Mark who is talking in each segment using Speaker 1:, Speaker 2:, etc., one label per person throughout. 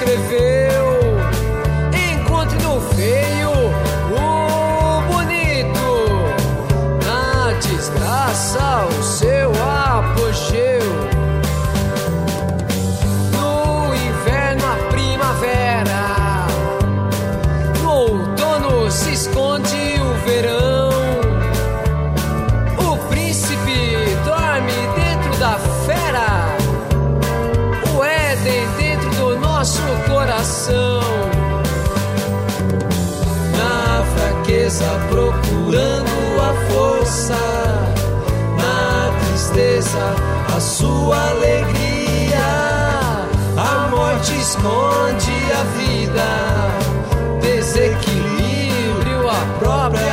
Speaker 1: escreveu. Encontre no feio o bonito, na desgraça o seu apogeu. No inverno a primavera, no outono se esconde o verão. coração. Na fraqueza procurando a força, na tristeza a sua alegria. A morte esconde a vida, desequilíbrio a própria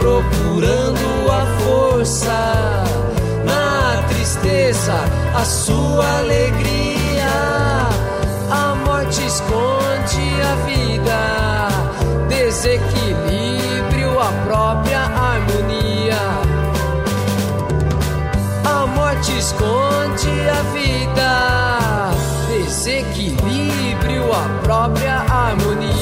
Speaker 1: procurando a força, na tristeza a sua alegria, a morte esconde a vida, desequilíbrio, a própria harmonia. A morte esconde a vida, desequilíbrio, a própria harmonia.